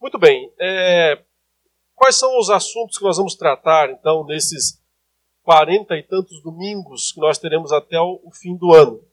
Muito bem. É, quais são os assuntos que nós vamos tratar, então, nesses quarenta e tantos domingos que nós teremos até o, o fim do ano?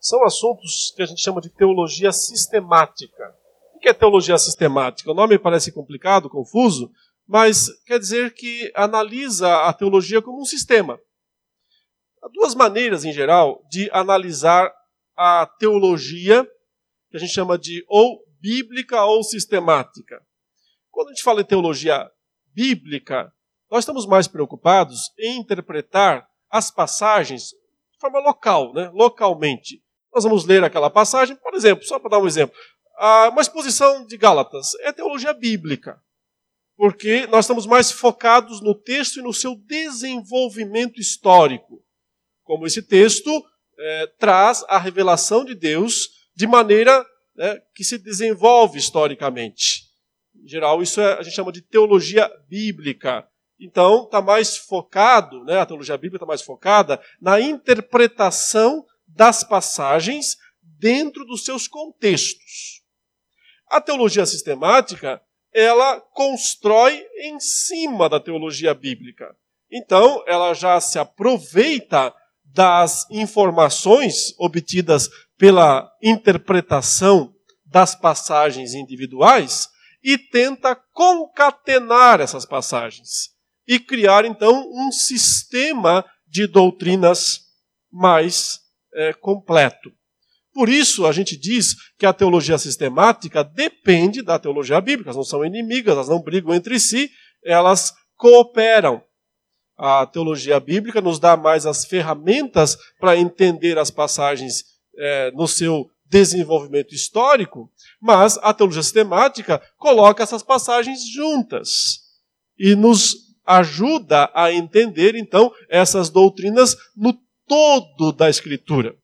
São assuntos que a gente chama de teologia sistemática. O que é teologia sistemática? O nome parece complicado, confuso, mas quer dizer que analisa a teologia como um sistema. Há duas maneiras, em geral, de analisar a teologia, que a gente chama de ou bíblica ou sistemática. Quando a gente fala em teologia bíblica, nós estamos mais preocupados em interpretar as passagens de forma local, né? localmente. Nós vamos ler aquela passagem, por exemplo, só para dar um exemplo, uma exposição de Gálatas é teologia bíblica, porque nós estamos mais focados no texto e no seu desenvolvimento histórico. Como esse texto é, traz a revelação de Deus de maneira né, que se desenvolve historicamente. Geral, isso é, a gente chama de teologia bíblica. Então, está mais focado, né, a teologia bíblica está mais focada na interpretação das passagens dentro dos seus contextos. A teologia sistemática, ela constrói em cima da teologia bíblica. Então, ela já se aproveita das informações obtidas pela interpretação das passagens individuais e tenta concatenar essas passagens e criar então um sistema de doutrinas mais é, completo. Por isso, a gente diz que a teologia sistemática depende da teologia bíblica, elas não são inimigas, elas não brigam entre si, elas cooperam. A teologia bíblica nos dá mais as ferramentas para entender as passagens é, no seu desenvolvimento histórico, mas a teologia sistemática coloca essas passagens juntas e nos ajuda a entender, então, essas doutrinas no todo da Escritura.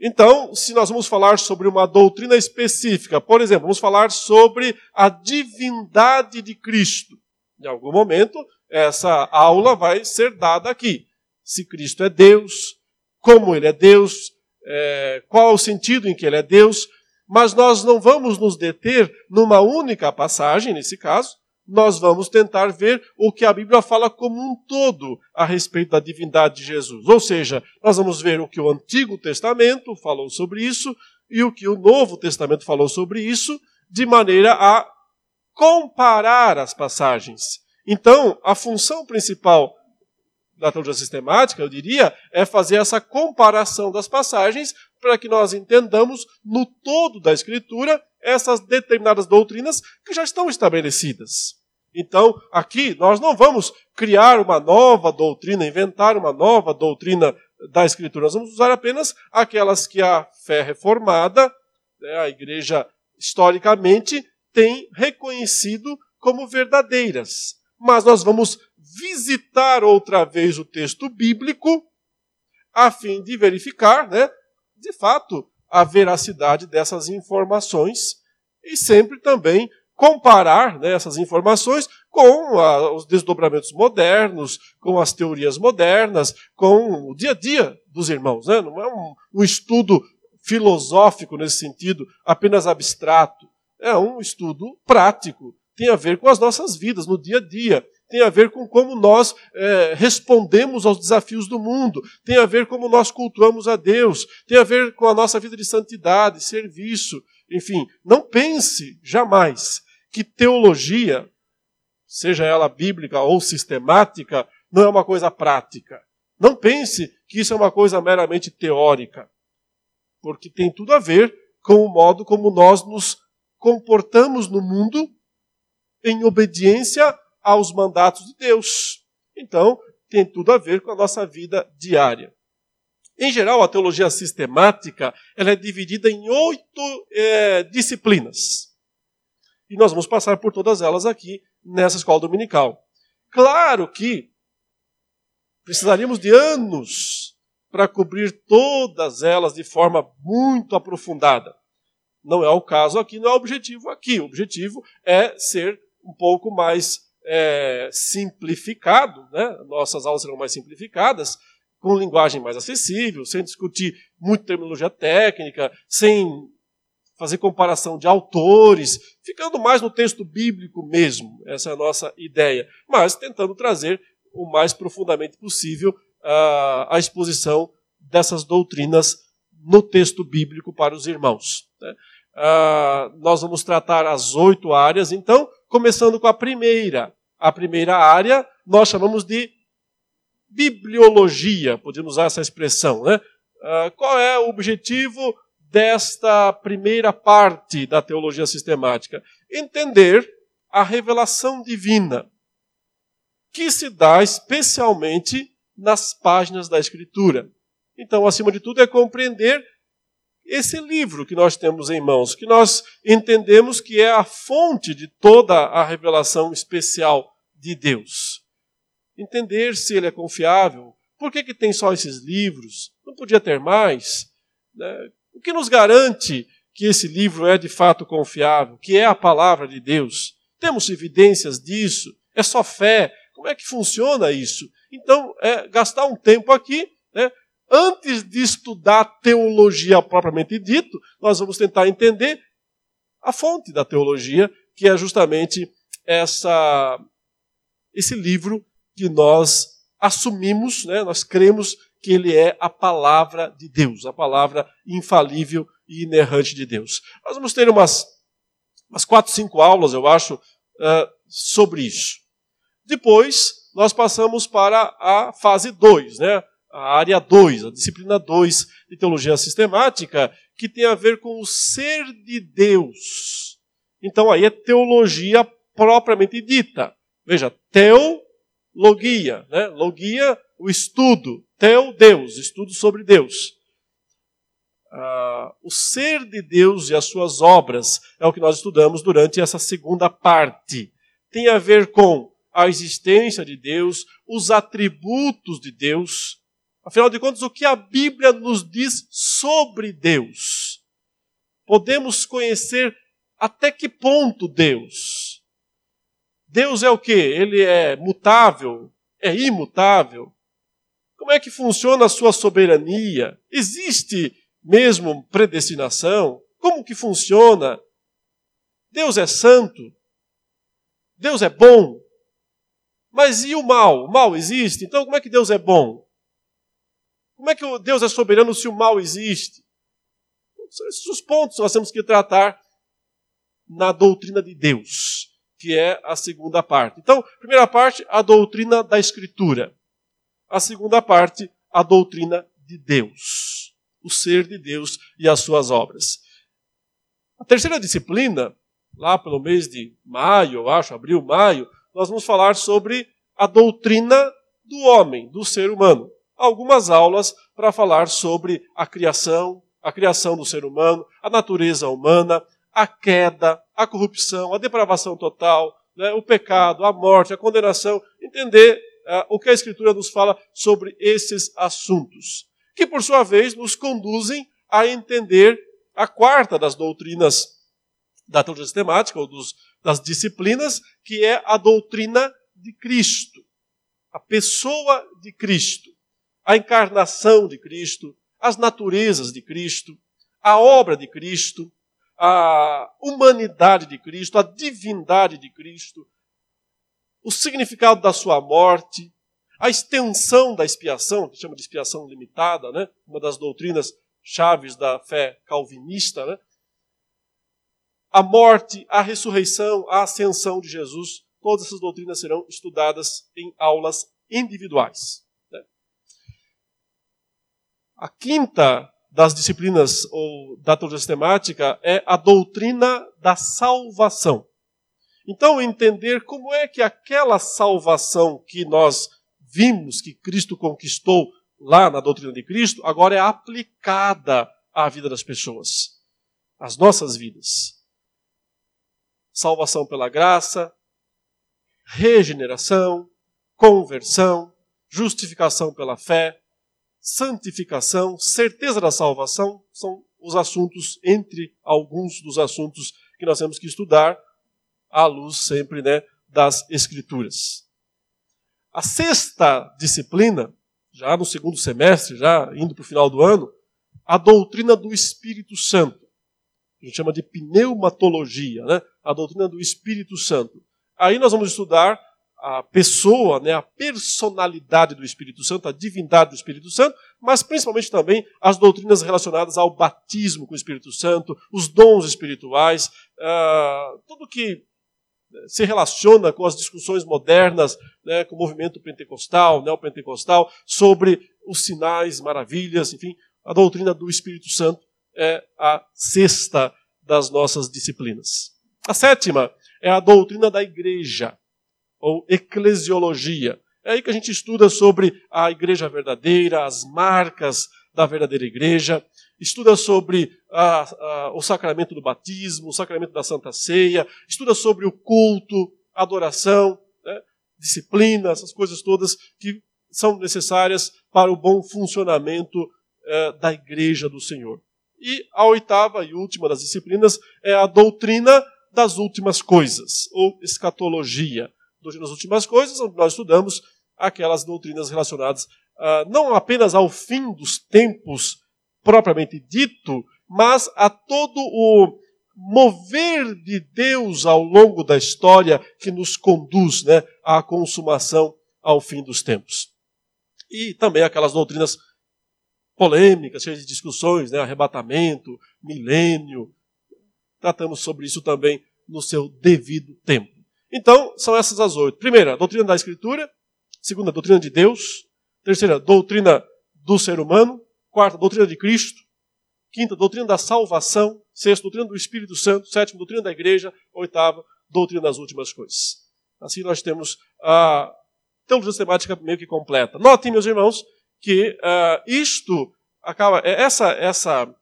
Então, se nós vamos falar sobre uma doutrina específica, por exemplo, vamos falar sobre a divindade de Cristo. Em algum momento, essa aula vai ser dada aqui. Se Cristo é Deus, como Ele é Deus, é, qual o sentido em que Ele é Deus, mas nós não vamos nos deter numa única passagem, nesse caso, nós vamos tentar ver o que a Bíblia fala como um todo a respeito da divindade de Jesus. Ou seja, nós vamos ver o que o Antigo Testamento falou sobre isso e o que o Novo Testamento falou sobre isso, de maneira a comparar as passagens. Então, a função principal da teologia sistemática, eu diria, é fazer essa comparação das passagens para que nós entendamos no todo da Escritura essas determinadas doutrinas que já estão estabelecidas. Então, aqui nós não vamos criar uma nova doutrina, inventar uma nova doutrina da Escritura. Nós vamos usar apenas aquelas que a fé reformada, né, a igreja historicamente, tem reconhecido como verdadeiras. Mas nós vamos visitar outra vez o texto bíblico, a fim de verificar, né, de fato, a veracidade dessas informações e sempre também comparar né, essas informações com a, os desdobramentos modernos, com as teorias modernas, com o dia a dia dos irmãos. Né? Não é um, um estudo filosófico nesse sentido, apenas abstrato. É um estudo prático, tem a ver com as nossas vidas no dia a dia tem a ver com como nós é, respondemos aos desafios do mundo, tem a ver como nós cultuamos a Deus, tem a ver com a nossa vida de santidade, serviço, enfim. Não pense jamais que teologia, seja ela bíblica ou sistemática, não é uma coisa prática. Não pense que isso é uma coisa meramente teórica, porque tem tudo a ver com o modo como nós nos comportamos no mundo em obediência aos mandatos de Deus. Então, tem tudo a ver com a nossa vida diária. Em geral, a teologia sistemática ela é dividida em oito é, disciplinas. E nós vamos passar por todas elas aqui nessa escola dominical. Claro que precisaríamos de anos para cobrir todas elas de forma muito aprofundada. Não é o caso aqui, não é o objetivo aqui. O objetivo é ser um pouco mais é, simplificado, né? nossas aulas serão mais simplificadas, com linguagem mais acessível, sem discutir muito terminologia técnica, sem fazer comparação de autores, ficando mais no texto bíblico mesmo, essa é a nossa ideia, mas tentando trazer o mais profundamente possível a, a exposição dessas doutrinas no texto bíblico para os irmãos. Né? Ah, nós vamos tratar as oito áreas, então, começando com a primeira. A primeira área nós chamamos de bibliologia, podemos usar essa expressão. Né? Ah, qual é o objetivo desta primeira parte da teologia sistemática? Entender a revelação divina, que se dá especialmente nas páginas da Escritura. Então, acima de tudo, é compreender esse livro que nós temos em mãos, que nós entendemos que é a fonte de toda a revelação especial de Deus. Entender se ele é confiável, por que, que tem só esses livros? Não podia ter mais? Né? O que nos garante que esse livro é de fato confiável, que é a palavra de Deus? Temos evidências disso? É só fé? Como é que funciona isso? Então, é gastar um tempo aqui né, antes de estudar teologia propriamente dito, nós vamos tentar entender a fonte da teologia, que é justamente essa, esse livro que nós assumimos, né, nós cremos que ele é a palavra de Deus, a palavra infalível e inerrante de Deus. Nós vamos ter umas, umas quatro, cinco aulas, eu acho, uh, sobre isso. Depois, nós passamos para a fase 2, né? A área 2, a disciplina 2 de teologia sistemática, que tem a ver com o ser de Deus. Então aí é teologia propriamente dita. Veja, teologia, né? Logia, o estudo. Teo, Deus, estudo sobre Deus. Ah, o ser de Deus e as suas obras é o que nós estudamos durante essa segunda parte. Tem a ver com a existência de Deus, os atributos de Deus, Afinal de contas, o que a Bíblia nos diz sobre Deus? Podemos conhecer até que ponto Deus? Deus é o que? Ele é mutável? É imutável? Como é que funciona a sua soberania? Existe mesmo predestinação? Como que funciona? Deus é santo? Deus é bom? Mas e o mal? O mal existe? Então como é que Deus é bom? Como é que Deus é soberano se o mal existe? São esses os pontos que nós temos que tratar na doutrina de Deus, que é a segunda parte. Então, primeira parte, a doutrina da Escritura. A segunda parte, a doutrina de Deus, o ser de Deus e as suas obras. A terceira disciplina, lá pelo mês de maio, eu acho, abril, maio, nós vamos falar sobre a doutrina do homem, do ser humano algumas aulas para falar sobre a criação, a criação do ser humano, a natureza humana, a queda, a corrupção, a depravação total, né, o pecado, a morte, a condenação, entender uh, o que a Escritura nos fala sobre esses assuntos, que por sua vez nos conduzem a entender a quarta das doutrinas da teologia sistemática, ou dos, das disciplinas, que é a doutrina de Cristo, a pessoa de Cristo a encarnação de Cristo, as naturezas de Cristo, a obra de Cristo, a humanidade de Cristo, a divindade de Cristo, o significado da sua morte, a extensão da expiação, que chama de expiação limitada, né? uma das doutrinas chaves da fé calvinista, né? a morte, a ressurreição, a ascensão de Jesus, todas essas doutrinas serão estudadas em aulas individuais. A quinta das disciplinas ou da teologia sistemática é a doutrina da salvação. Então, entender como é que aquela salvação que nós vimos que Cristo conquistou lá na doutrina de Cristo, agora é aplicada à vida das pessoas, às nossas vidas. Salvação pela graça, regeneração, conversão, justificação pela fé, santificação, certeza da salvação, são os assuntos, entre alguns dos assuntos que nós temos que estudar, à luz sempre né, das Escrituras. A sexta disciplina, já no segundo semestre, já indo para o final do ano, a doutrina do Espírito Santo. a gente chama de pneumatologia, né? a doutrina do Espírito Santo. Aí nós vamos estudar a pessoa, né, a personalidade do Espírito Santo, a divindade do Espírito Santo, mas principalmente também as doutrinas relacionadas ao batismo com o Espírito Santo, os dons espirituais, uh, tudo que se relaciona com as discussões modernas, né, com o movimento pentecostal, neopentecostal, sobre os sinais, maravilhas, enfim, a doutrina do Espírito Santo é a sexta das nossas disciplinas. A sétima é a doutrina da igreja ou eclesiologia. É aí que a gente estuda sobre a igreja verdadeira, as marcas da verdadeira igreja, estuda sobre a, a, o sacramento do batismo, o sacramento da Santa Ceia, estuda sobre o culto, adoração, né, disciplina, essas coisas todas que são necessárias para o bom funcionamento eh, da igreja do Senhor. E a oitava e última das disciplinas é a doutrina das últimas coisas, ou escatologia das últimas coisas, onde nós estudamos aquelas doutrinas relacionadas uh, não apenas ao fim dos tempos propriamente dito, mas a todo o mover de Deus ao longo da história que nos conduz né, à consumação ao fim dos tempos. E também aquelas doutrinas polêmicas, cheias de discussões, né, arrebatamento, milênio. Tratamos sobre isso também no seu devido tempo. Então, são essas as oito. Primeira, a doutrina da Escritura. Segunda, a doutrina de Deus. Terceira, a doutrina do ser humano. Quarta, a doutrina de Cristo. Quinta, a doutrina da salvação. Sexta, a doutrina do Espírito Santo. Sétima, a doutrina da igreja. Oitava, a doutrina das últimas coisas. Assim nós temos a teologia sistemática meio que completa. Notem, meus irmãos, que uh, isto acaba. É, essa, essa,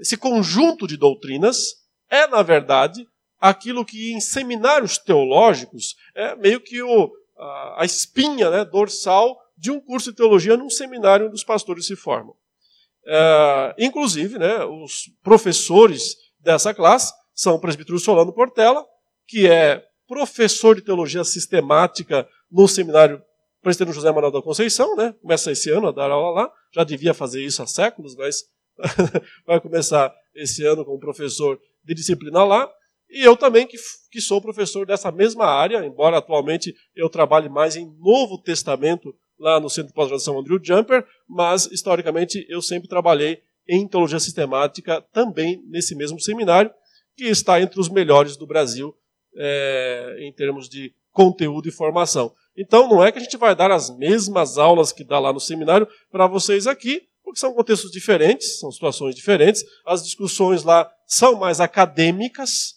esse conjunto de doutrinas é, na verdade, aquilo que em seminários teológicos é meio que o, a, a espinha né, dorsal de um curso de teologia num seminário onde os pastores se formam. É, inclusive, né, os professores dessa classe são o presbítero Solano Portela, que é professor de teologia sistemática no seminário presbítero José Manuel da Conceição, né? começa esse ano a dar aula lá, já devia fazer isso há séculos, mas vai começar esse ano como professor de disciplina lá. E eu também, que, que sou professor dessa mesma área, embora atualmente eu trabalhe mais em Novo Testamento, lá no Centro de Pós-Graduação Andrew Jumper, mas historicamente eu sempre trabalhei em teologia sistemática, também nesse mesmo seminário, que está entre os melhores do Brasil é, em termos de conteúdo e formação. Então, não é que a gente vai dar as mesmas aulas que dá lá no seminário para vocês aqui, porque são contextos diferentes, são situações diferentes, as discussões lá são mais acadêmicas,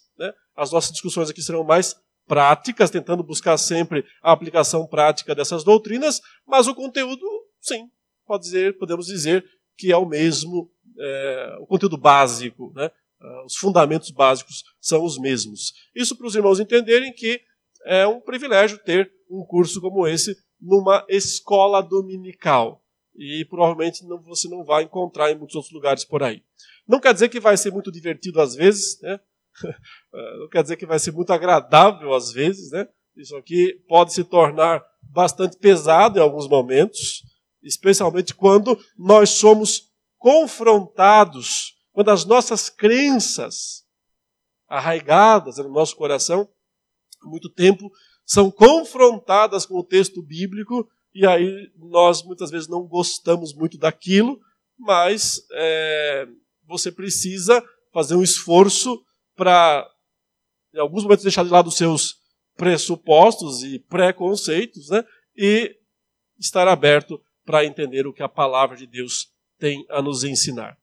as nossas discussões aqui serão mais práticas, tentando buscar sempre a aplicação prática dessas doutrinas, mas o conteúdo, sim, pode dizer, podemos dizer que é o mesmo, é, o conteúdo básico, né? Ah, os fundamentos básicos são os mesmos. Isso para os irmãos entenderem que é um privilégio ter um curso como esse numa escola dominical. E provavelmente não, você não vai encontrar em muitos outros lugares por aí. Não quer dizer que vai ser muito divertido às vezes, né? não quer dizer que vai ser muito agradável às vezes, né? Isso aqui pode se tornar bastante pesado em alguns momentos, especialmente quando nós somos confrontados, quando as nossas crenças arraigadas no nosso coração, há muito tempo, são confrontadas com o texto bíblico e aí nós muitas vezes não gostamos muito daquilo, mas é, você precisa fazer um esforço para, em alguns momentos, deixar de lado os seus pressupostos e preconceitos, né? E estar aberto para entender o que a palavra de Deus tem a nos ensinar.